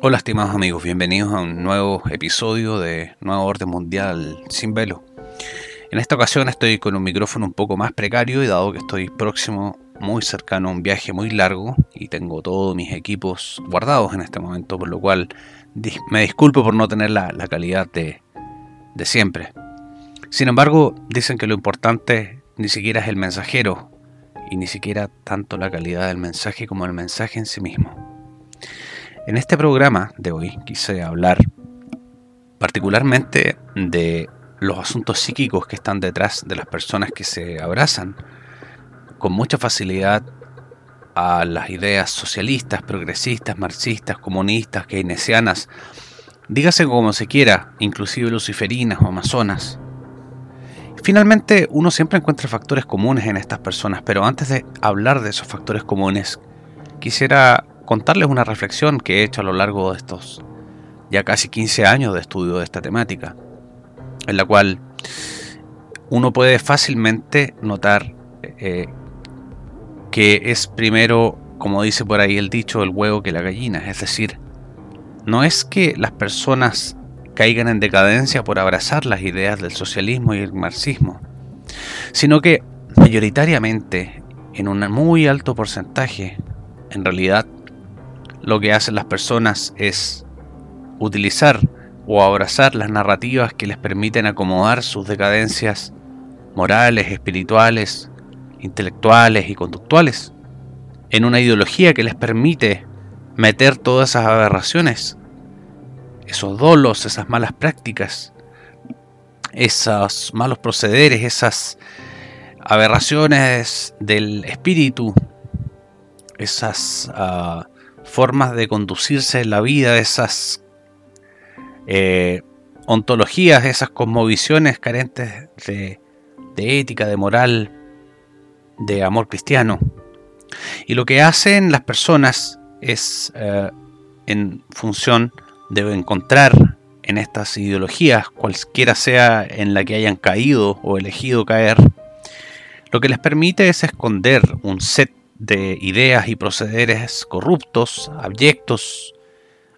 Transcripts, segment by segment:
Hola estimados amigos, bienvenidos a un nuevo episodio de Nuevo Orden Mundial sin velo. En esta ocasión estoy con un micrófono un poco más precario y dado que estoy próximo, muy cercano a un viaje muy largo y tengo todos mis equipos guardados en este momento, por lo cual me disculpo por no tener la, calidad de, de siempre. Sin embargo, dicen que lo importante ni siquiera es el mensajero y ni siquiera tanto la calidad del mensaje como el mensaje en sí mismo. En este programa de hoy quise hablar particularmente de los asuntos psíquicos que están detrás de las personas que se abrazan con mucha facilidad a las ideas socialistas, progresistas, marxistas, comunistas, keynesianas, dígase como se quiera, inclusive luciferinas o amazonas. Finalmente, uno siempre encuentra factores comunes en estas personas, pero antes de hablar de esos factores comunes, quisiera contarles una reflexión que he hecho a lo largo de estos ya casi 15 años de estudio de esta temática, en la cual uno puede fácilmente notar eh, que es primero, como dice por ahí el dicho, el huevo que la gallina, es decir, no es que las personas caigan en decadencia por abrazar las ideas del socialismo y el marxismo, sino que mayoritariamente, en un muy alto porcentaje, en realidad lo que hacen las personas es utilizar o abrazar las narrativas que les permiten acomodar sus decadencias morales, espirituales, intelectuales y conductuales en una ideología que les permite meter todas esas aberraciones, esos dolos, esas malas prácticas, esos malos procederes, esas aberraciones del espíritu, esas uh, formas de conducirse en la vida, esas eh, ontologías, esas cosmovisiones carentes de, ética, de moral, de amor cristiano. Y lo que hacen las personas es, eh, en función de encontrar en estas ideologías, cualquiera sea en la que hayan caído o elegido caer, lo que les permite es esconder un set de ideas y procederes corruptos, abyectos,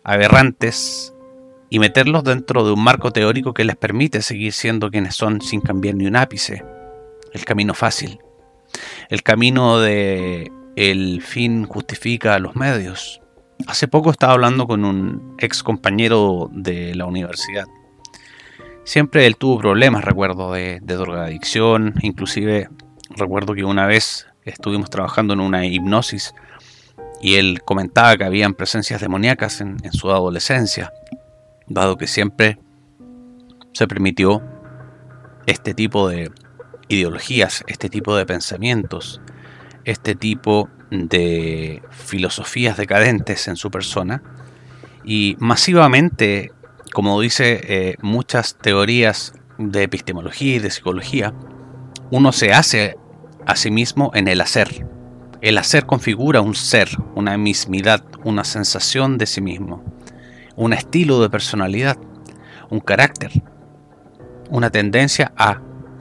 aberrantes, y meterlos dentro de un marco teórico que les permite seguir siendo quienes son sin cambiar ni un ápice. El camino fácil. El camino de el fin justifica los medios. Hace poco estaba hablando con un ex compañero de la universidad. Siempre él tuvo problemas, recuerdo, de, de drogadicción. Inclusive recuerdo que una vez estuvimos trabajando en una hipnosis y él comentaba que habían presencias demoníacas en, su adolescencia, dado que siempre se permitió este tipo de ideologías, este tipo de pensamientos, este tipo de filosofías decadentes en su persona. Y masivamente, como dice eh, muchas teorías de epistemología y de psicología, uno se hace Asimismo, en el hacer. El hacer configura un ser, una mismidad, una sensación de sí mismo, un estilo de personalidad, un carácter, una tendencia a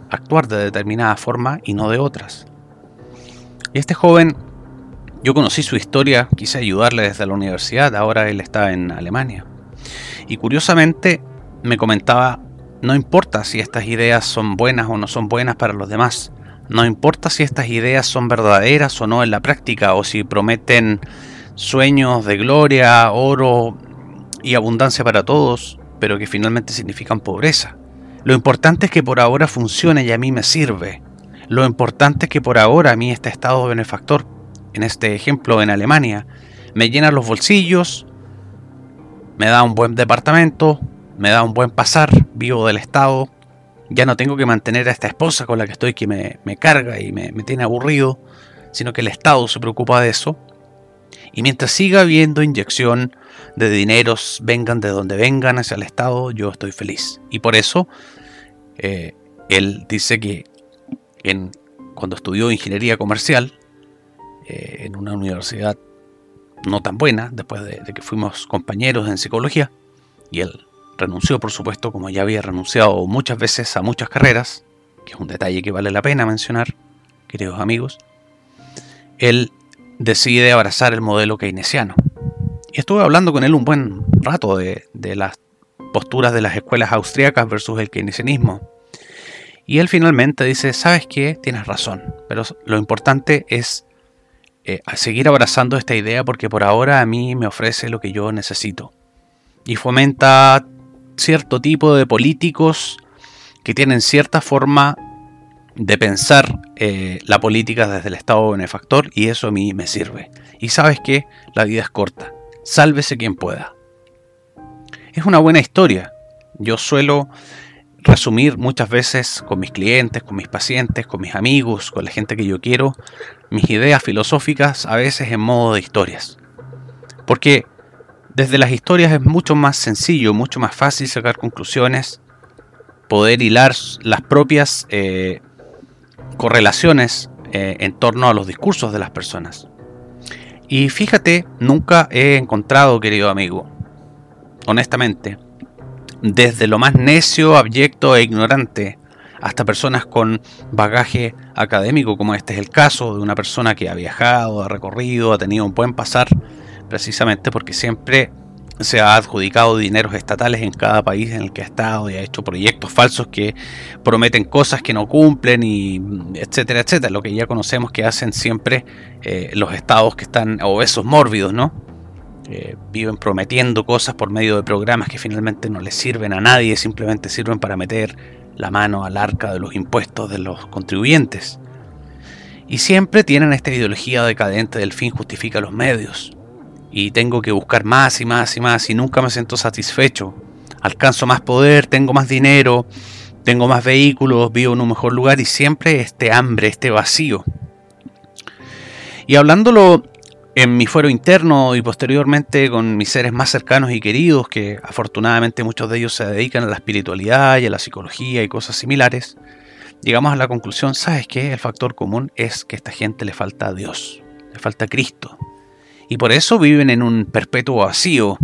actuar de determinada forma y no de otras. Y este joven, yo conocí su historia, quise ayudarle desde la universidad, ahora él está en Alemania. Y curiosamente me comentaba, no importa si estas ideas son buenas o no son buenas para los demás, no importa si estas ideas son verdaderas o no en la práctica, o si prometen sueños de gloria, oro y abundancia para todos, pero que finalmente significan pobreza. Lo importante es que por ahora funcione y a mí me sirve. Lo importante es que por ahora a mí este estado benefactor, en este ejemplo en Alemania, me llena los bolsillos, me da un buen departamento, me da un buen pasar, vivo del Estado, ya no tengo que mantener a esta esposa con la que estoy que me, carga y me, me, tiene aburrido, sino que el Estado se preocupa de eso. Y mientras siga habiendo inyección de dineros, vengan de donde vengan hacia el Estado, yo estoy feliz. Y por eso eh, él dice que en, cuando estudió ingeniería comercial eh, en una universidad no tan buena, después de, de que fuimos compañeros en psicología, y él renunció, por supuesto, como ya había renunciado muchas veces a muchas carreras, que es un detalle que vale la pena mencionar, queridos amigos, él decide abrazar el modelo keynesiano. Y estuve hablando con él un buen rato de, de las posturas de las escuelas austriacas versus el keynesianismo. Y él finalmente dice, ¿sabes qué? Tienes razón, pero lo importante es eh, seguir abrazando esta idea porque por ahora a mí me ofrece lo que yo necesito. Y fomenta cierto tipo de políticos que tienen cierta forma de pensar eh, la política desde el Estado benefactor y eso a mí me sirve. Y sabes que la vida es corta, sálvese quien pueda. Es una buena historia. Yo suelo resumir muchas veces con mis clientes, con mis pacientes, con mis amigos, con la gente que yo quiero, mis ideas filosóficas a veces en modo de historias. Porque desde las historias es mucho más sencillo, mucho más fácil sacar conclusiones, poder hilar las propias eh, correlaciones eh, en torno a los discursos de las personas. Y fíjate, nunca he encontrado, querido amigo, honestamente, desde lo más necio, abyecto e ignorante, hasta personas con bagaje académico, como este es el caso de una persona que ha viajado, ha recorrido, ha tenido un buen pasar, precisamente porque siempre se ha adjudicado dineros estatales en cada país en el que ha estado y ha hecho proyectos falsos que prometen cosas que no cumplen y etcétera, etcétera, lo que ya conocemos que hacen siempre eh, los estados que están obesos mórbidos, ¿no? viven prometiendo cosas por medio de programas que finalmente no les sirven a nadie, simplemente sirven para meter la mano al arca de los impuestos de los contribuyentes. Y siempre tienen esta ideología decadente del fin justifica los medios. Y tengo que buscar más y más y más y nunca me siento satisfecho. Alcanzo más poder, tengo más dinero, tengo más vehículos, vivo en un mejor lugar y siempre este hambre, este vacío. Y hablándolo en mi fuero interno y posteriormente con mis seres más cercanos y queridos, que afortunadamente muchos de ellos se dedican a la espiritualidad y a la psicología y cosas similares, llegamos a la conclusión, ¿sabes qué? El factor común es que a esta gente le falta a Dios, le falta a Cristo. Y por eso viven en un perpetuo vacío,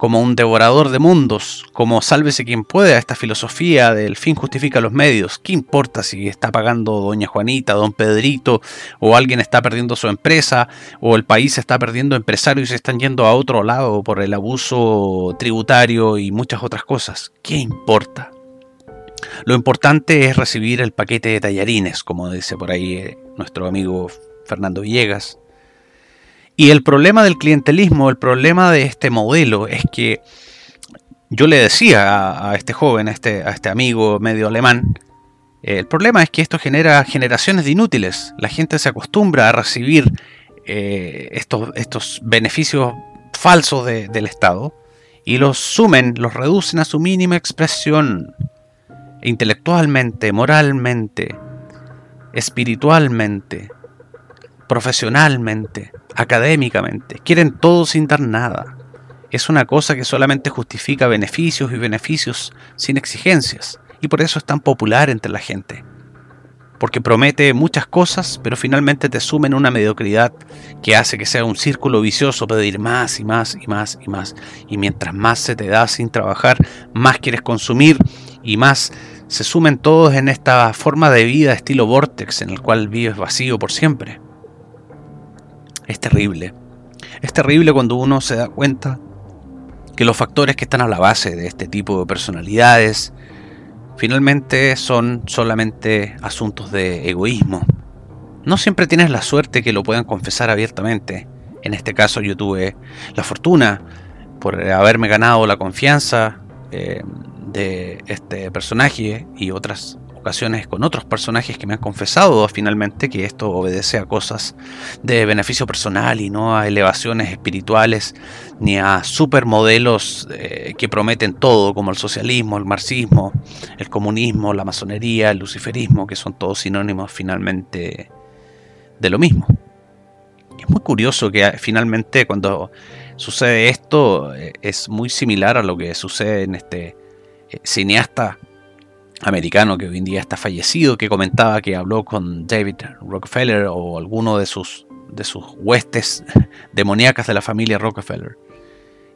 como un devorador de mundos, como sálvese quien pueda, esta filosofía del fin justifica los medios. ¿Qué importa si está pagando doña Juanita, don Pedrito, o alguien está perdiendo su empresa, o el país está perdiendo empresarios y se están yendo a otro lado por el abuso tributario y muchas otras cosas? ¿Qué importa? Lo importante es recibir el paquete de tallarines, como dice por ahí eh, nuestro amigo Fernando Villegas, y el problema del clientelismo, el problema de este modelo es que yo le decía a, este joven, a este, a este amigo medio alemán, el problema es que esto genera generaciones de inútiles. La gente se acostumbra a recibir eh, estos, beneficios falsos del Estado y los sumen, los reducen a su mínima expresión intelectualmente, moralmente, espiritualmente, profesionalmente académicamente, quieren todo sin dar nada. Es una cosa que solamente justifica beneficios y beneficios sin exigencias, y por eso es tan popular entre la gente. Porque promete muchas cosas, pero finalmente te sumen una mediocridad que hace que sea un círculo vicioso pedir más y más y más y más. Y mientras más se te da sin trabajar, más quieres consumir y más se sumen todos en esta forma de vida estilo vortex en el cual vives vacío por siempre. Es terrible. Es terrible cuando uno se da cuenta que los factores que están a la base de este tipo de personalidades finalmente son solamente asuntos de egoísmo. No siempre tienes la suerte que lo puedan confesar abiertamente. En este caso yo tuve la fortuna por haberme ganado la confianza eh, de este personaje y otras ocasiones con otros personajes que me han confesado finalmente que esto obedece a cosas de beneficio personal y no a elevaciones espirituales ni a supermodelos eh, que prometen todo como el socialismo, el marxismo, el comunismo, la masonería, el luciferismo, que son todos sinónimos finalmente de lo mismo. Es muy curioso que finalmente cuando sucede esto eh, es muy similar a lo que sucede en este eh, cineasta americano que hoy en día está fallecido, que comentaba que habló con David Rockefeller o alguno de sus, de sus huestes demoníacas de la familia Rockefeller.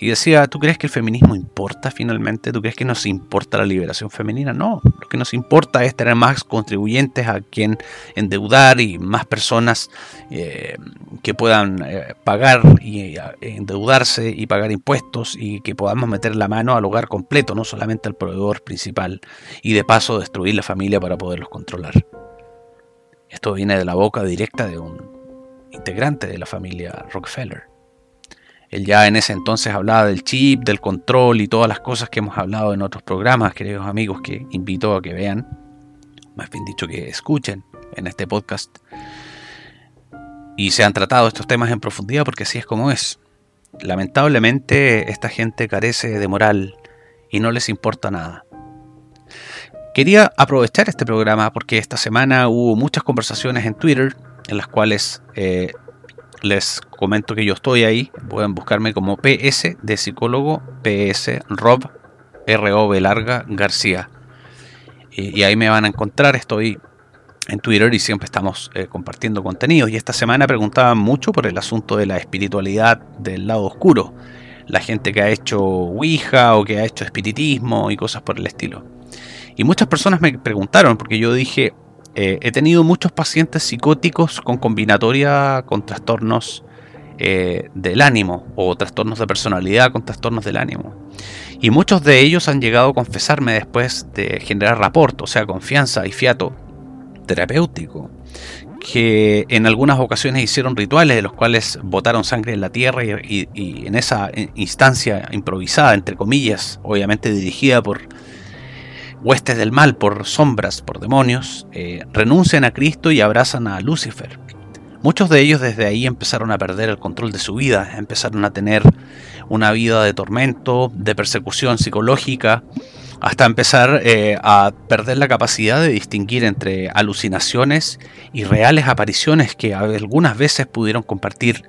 Y decía, ¿tú crees que el feminismo importa finalmente? ¿Tú crees que nos importa la liberación femenina? No, lo que nos importa es tener más contribuyentes a quien endeudar y más personas eh, que puedan eh, pagar y endeudarse y pagar impuestos y que podamos meter la mano al hogar completo, no solamente al proveedor principal y de paso destruir la familia para poderlos controlar. Esto viene de la boca directa de un integrante de la familia Rockefeller. Él ya en ese entonces hablaba del chip, del control y todas las cosas que hemos hablado en otros programas, queridos amigos, que invito a que vean, más bien dicho que escuchen en este podcast. Y se han tratado estos temas en profundidad porque así es como es. Lamentablemente esta gente carece de moral y no les importa nada. Quería aprovechar este programa porque esta semana hubo muchas conversaciones en Twitter en las cuales eh, les comento que yo estoy ahí. Pueden buscarme como PS de psicólogo, PS Rob, R-O-B larga, García. Y, ahí me van a encontrar. Estoy en Twitter y siempre estamos eh, compartiendo contenidos. Y esta semana preguntaban mucho por el asunto de la espiritualidad del lado oscuro. La gente que ha hecho Ouija o que ha hecho espiritismo y cosas por el estilo. Y muchas personas me preguntaron, porque yo dije, eh, he tenido muchos pacientes psicóticos con combinatoria con trastornos eh, del ánimo o trastornos de personalidad con trastornos del ánimo. Y muchos de ellos han llegado a confesarme después de generar rapport, o sea, confianza y fiato terapéutico, que en algunas ocasiones hicieron rituales de los cuales botaron sangre en la tierra y en esa instancia improvisada, entre comillas, obviamente dirigida por huestes del mal por sombras, por demonios, eh, renuncian a Cristo y abrazan a Lucifer. Muchos de ellos desde ahí empezaron a perder el control de su vida, empezaron a tener una vida de tormento, de persecución psicológica, hasta empezar eh, a perder la capacidad de distinguir entre alucinaciones y reales apariciones que algunas veces pudieron compartir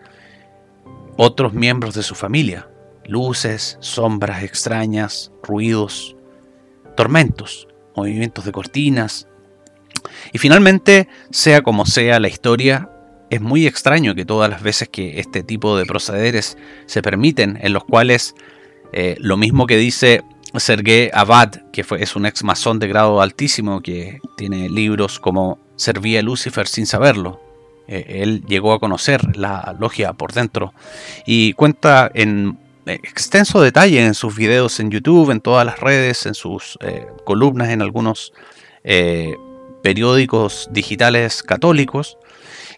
otros miembros de su familia. Luces, sombras extrañas, ruidos, tormentos, movimientos de cortinas. Y finalmente, sea como sea la historia, es muy extraño que todas las veces que este tipo de procederes se permiten, en los cuales eh, lo mismo que dice Sergei Abad, que fue, es un ex masón de grado altísimo, que tiene libros como Servía Lucifer sin saberlo. Eh, él llegó a conocer la logia por dentro y cuenta en extenso detalle en sus videos en YouTube, en todas las redes, en sus eh, columnas en algunos eh, periódicos digitales católicos,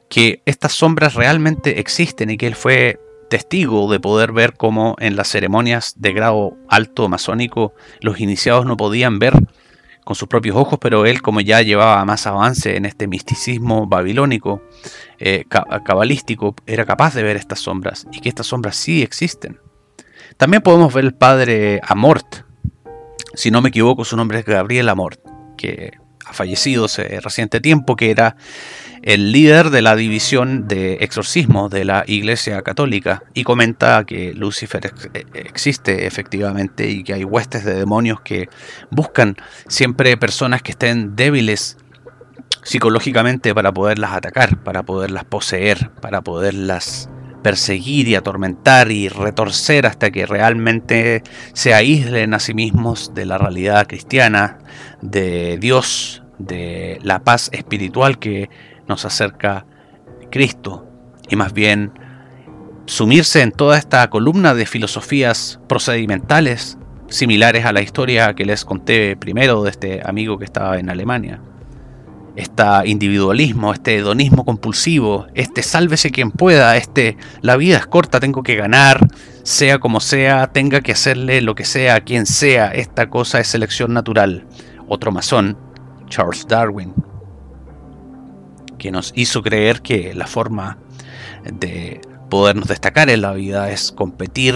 que estas sombras realmente existen y que él fue testigo de poder ver cómo en las ceremonias de grado alto masónico los iniciados no podían ver con sus propios ojos, pero él como ya llevaba más avance en este misticismo babilónico, eh, cabalístico, era capaz de ver estas sombras y que estas sombras sí existen. También podemos ver el padre Amort. Si no me equivoco, su nombre es Gabriel Amort, que ha fallecido hace reciente tiempo, que era el líder de la división de exorcismo de la Iglesia Católica y comenta que Lucifer eh, existe efectivamente y que hay huestes de demonios que buscan siempre personas que estén débiles psicológicamente para poderlas atacar, para poderlas poseer, para poderlas perseguir y atormentar y retorcer hasta que realmente se aíslen a sí mismos de la realidad cristiana, de Dios, de la paz espiritual que nos acerca Cristo. Y más bien sumirse en toda esta columna de filosofías procedimentales similares a la historia que les conté primero de este amigo que estaba en Alemania este individualismo, este hedonismo compulsivo, este sálvese quien pueda, este la vida es corta, tengo que ganar, sea como sea, tenga que hacerle lo que sea a quien sea, esta cosa es selección natural. Otro masón, Charles Darwin, que nos hizo creer que la forma de podernos destacar en la vida es competir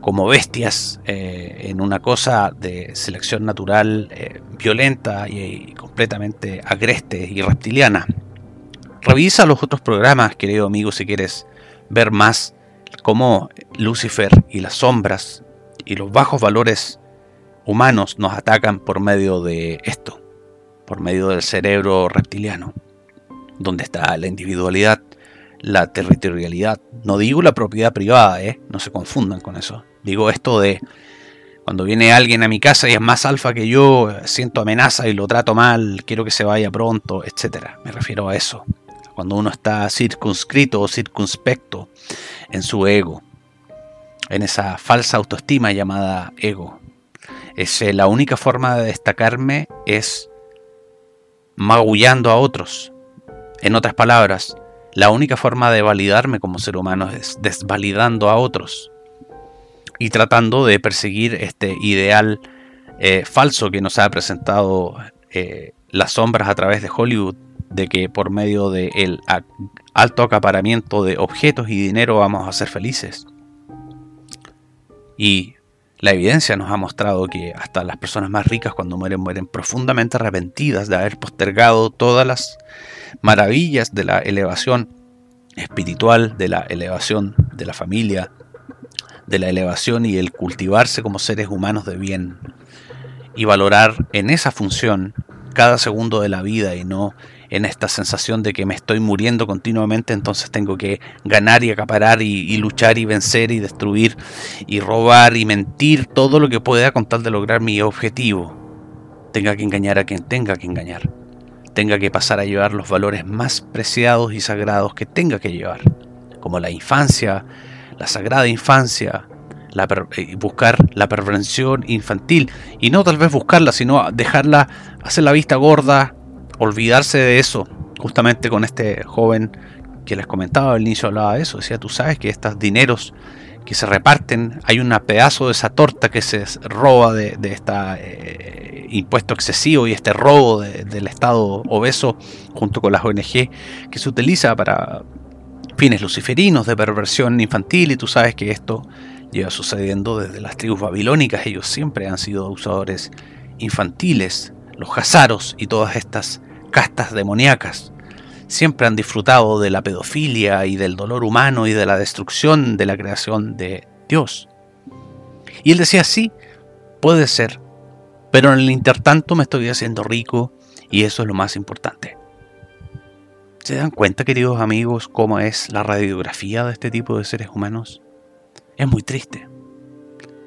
como bestias eh, en una cosa de selección natural eh, violenta y, completamente agreste y reptiliana. Revisa los otros programas, querido amigo, si quieres ver más cómo Lucifer y las sombras y los bajos valores humanos nos atacan por medio de esto, por medio del cerebro reptiliano, donde está la individualidad, la territorialidad. No digo la propiedad privada, ¿eh? no se confundan con eso. Digo esto de cuando viene alguien a mi casa y es más alfa que yo, siento amenaza y lo trato mal, quiero que se vaya pronto, etc. Me refiero a eso. Cuando uno está circunscrito o circunspecto en su ego, en esa falsa autoestima llamada ego. Es, la única forma de destacarme es magullando a otros. En otras palabras, la única forma de validarme como ser humano es desvalidando a otros y tratando de perseguir este ideal eh, falso que nos ha presentado eh, las sombras a través de Hollywood, de que por medio del alto acaparamiento de objetos y dinero vamos a ser felices. Y la evidencia nos ha mostrado que hasta las personas más ricas cuando mueren mueren profundamente arrepentidas de haber postergado todas las maravillas de la elevación espiritual, de la elevación de la familia, de la elevación y el cultivarse como seres humanos de bien y valorar en esa función cada segundo de la vida y no en esta sensación de que me estoy muriendo continuamente, entonces tengo que ganar y acaparar y, luchar y vencer y destruir y robar y mentir todo lo que pueda con tal de lograr mi objetivo. Tenga que engañar a quien tenga que engañar. Tenga que pasar a llevar los valores más preciados y sagrados que tenga que llevar, como la infancia, la sagrada infancia, la eh, buscar la perversión infantil y no tal vez buscarla, sino dejarla hacer la vista gorda, olvidarse de eso. Justamente con este joven que les comentaba al inicio hablaba de eso, decía, tú sabes que estos dineros que se reparten, hay un pedazo de esa torta que se roba de, este impuesto excesivo y este robo del Estado obeso junto con las ONG que se utiliza para fines luciferinos de perversión infantil y tú sabes que esto lleva sucediendo desde las tribus babilónicas. Ellos siempre han sido abusadores infantiles, los hazaros y todas estas castas demoníacas. Siempre han disfrutado de la pedofilia y del dolor humano y de la destrucción de la creación de Dios. Y él decía, sí, puede ser, pero en el intertanto me estoy haciendo rico y eso es lo más importante. ¿Se dan cuenta, queridos amigos, cómo es la radiografía de este tipo de seres humanos? Es muy triste.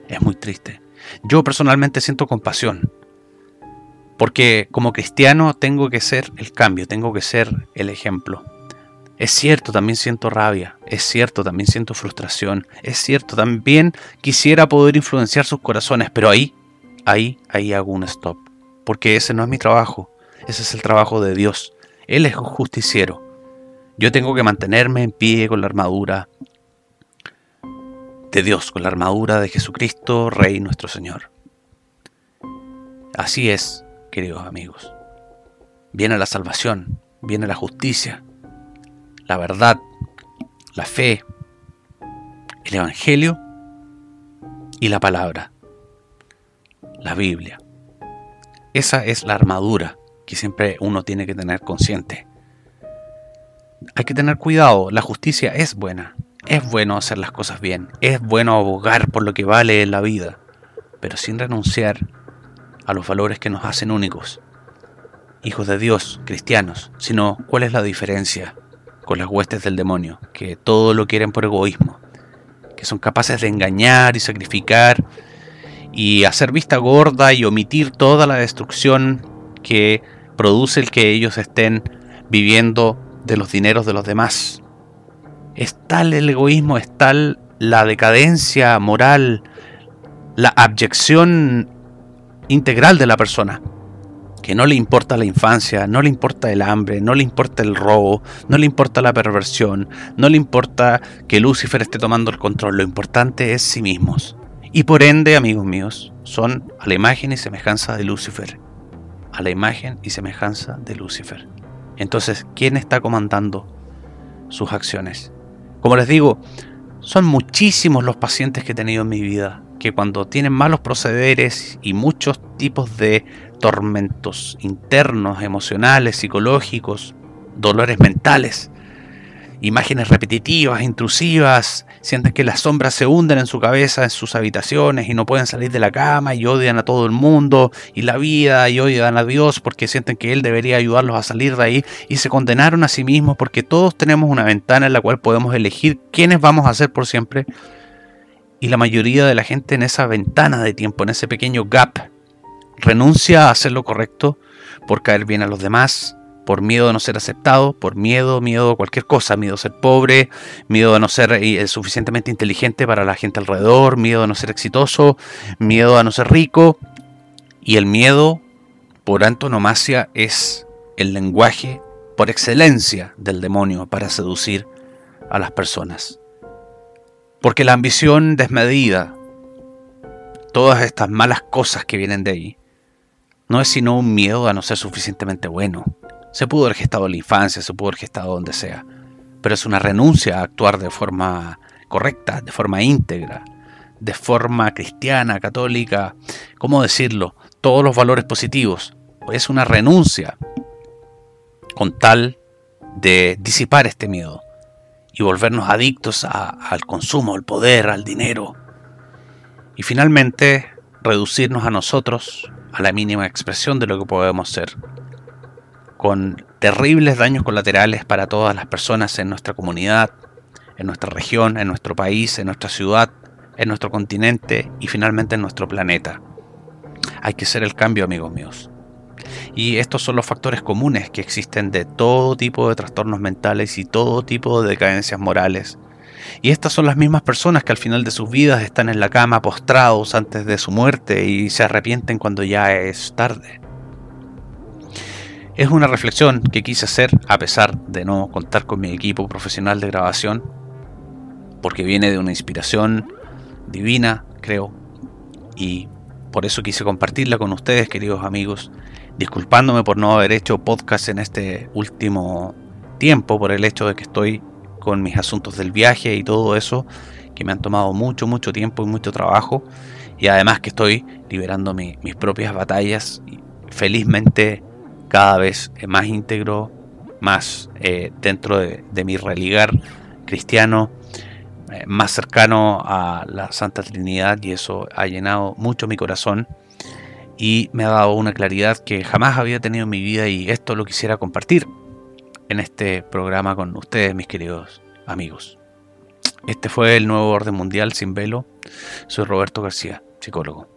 Es muy triste. Yo personalmente siento compasión. Porque como cristiano tengo que ser el cambio, tengo que ser el ejemplo. Es cierto, también siento rabia, es cierto, también siento frustración, es cierto, también quisiera poder influenciar sus corazones, pero ahí, ahí, ahí hago un stop. Porque ese no es mi trabajo, ese es el trabajo de Dios. Él es un justiciero. Yo tengo que mantenerme en pie con la armadura de Dios, con la armadura de Jesucristo, Rey nuestro Señor. Así es, queridos amigos. Viene la salvación, viene la justicia, la verdad, la fe, el Evangelio y la palabra, la Biblia. Esa es la armadura siempre uno tiene que tener consciente. Hay que tener cuidado, la justicia es buena, es bueno hacer las cosas bien, es bueno abogar por lo que vale en la vida, pero sin renunciar a los valores que nos hacen únicos. Hijos de Dios, cristianos, sino cuál es la diferencia con las huestes del demonio, que todo lo quieren por egoísmo, que son capaces de engañar y sacrificar y hacer vista gorda y omitir toda la destrucción que produce el que ellos estén viviendo de los dineros de los demás. Es tal el egoísmo, es tal la decadencia moral, la abyección integral de la persona, que no le importa la infancia, no le importa el hambre, no le importa el robo, no le importa la perversión, no le importa que Lucifer esté tomando el control, lo importante es sí mismos. Y por ende, amigos míos, son a la imagen y semejanza de Lucifer a la imagen y semejanza de Lucifer. Entonces, ¿quién está comandando sus acciones? Como les digo, son muchísimos los pacientes que he tenido en mi vida, que cuando tienen malos procederes y muchos tipos de tormentos internos, emocionales, psicológicos, dolores mentales, imágenes repetitivas, intrusivas, sienten que las sombras se hunden en su cabeza, en sus habitaciones y no pueden salir de la cama y odian a todo el mundo y la vida y odian a Dios porque sienten que Él debería ayudarlos a salir de ahí y se condenaron a sí mismos porque todos tenemos una ventana en la cual podemos elegir quiénes vamos a ser por siempre y la mayoría de la gente en esa ventana de tiempo, en ese pequeño gap, renuncia a hacer lo correcto por caer bien a los demás, por miedo a no ser aceptado, por miedo, miedo a cualquier cosa, miedo a ser pobre, miedo a no ser eh, suficientemente inteligente para la gente alrededor, miedo a no ser exitoso, miedo a no ser rico. Y el miedo, por antonomasia, es el lenguaje por excelencia del demonio para seducir a las personas. Porque la ambición desmedida, todas estas malas cosas que vienen de ahí, no es sino un miedo a no ser suficientemente bueno, se pudo haber gestado en la infancia, se pudo haber gestado donde sea, pero es una renuncia a actuar de forma correcta, de forma íntegra, de forma cristiana, católica, ¿cómo decirlo? Todos los valores positivos. Es una renuncia con tal de disipar este miedo y volvernos adictos al consumo, al poder, al dinero. Y finalmente reducirnos a nosotros a la mínima expresión de lo que podemos ser con terribles daños colaterales para todas las personas en nuestra comunidad, en nuestra región, en nuestro país, en nuestra ciudad, en nuestro continente y finalmente en nuestro planeta. Hay que ser el cambio, amigos míos. Y estos son los factores comunes que existen de todo tipo de trastornos mentales y todo tipo de decadencias morales. Y estas son las mismas personas que al final de sus vidas están en la cama postrados antes de su muerte y se arrepienten cuando ya es tarde. Es una reflexión que quise hacer a pesar de no contar con mi equipo profesional de grabación, porque viene de una inspiración divina, creo, y por eso quise compartirla con ustedes, queridos amigos, disculpándome por no haber hecho podcast en este último tiempo, por el hecho de que estoy con mis asuntos del viaje y todo eso, que me han tomado mucho, mucho tiempo y mucho trabajo, y además que estoy liberando mis propias batallas, felizmente cada vez más íntegro, más eh, dentro de, mi religar cristiano, eh, más cercano a la Santa Trinidad y eso ha llenado mucho mi corazón y me ha dado una claridad que jamás había tenido en mi vida y esto lo quisiera compartir en este programa con ustedes, mis queridos amigos. Este fue el nuevo orden mundial sin velo. Soy Roberto García, psicólogo.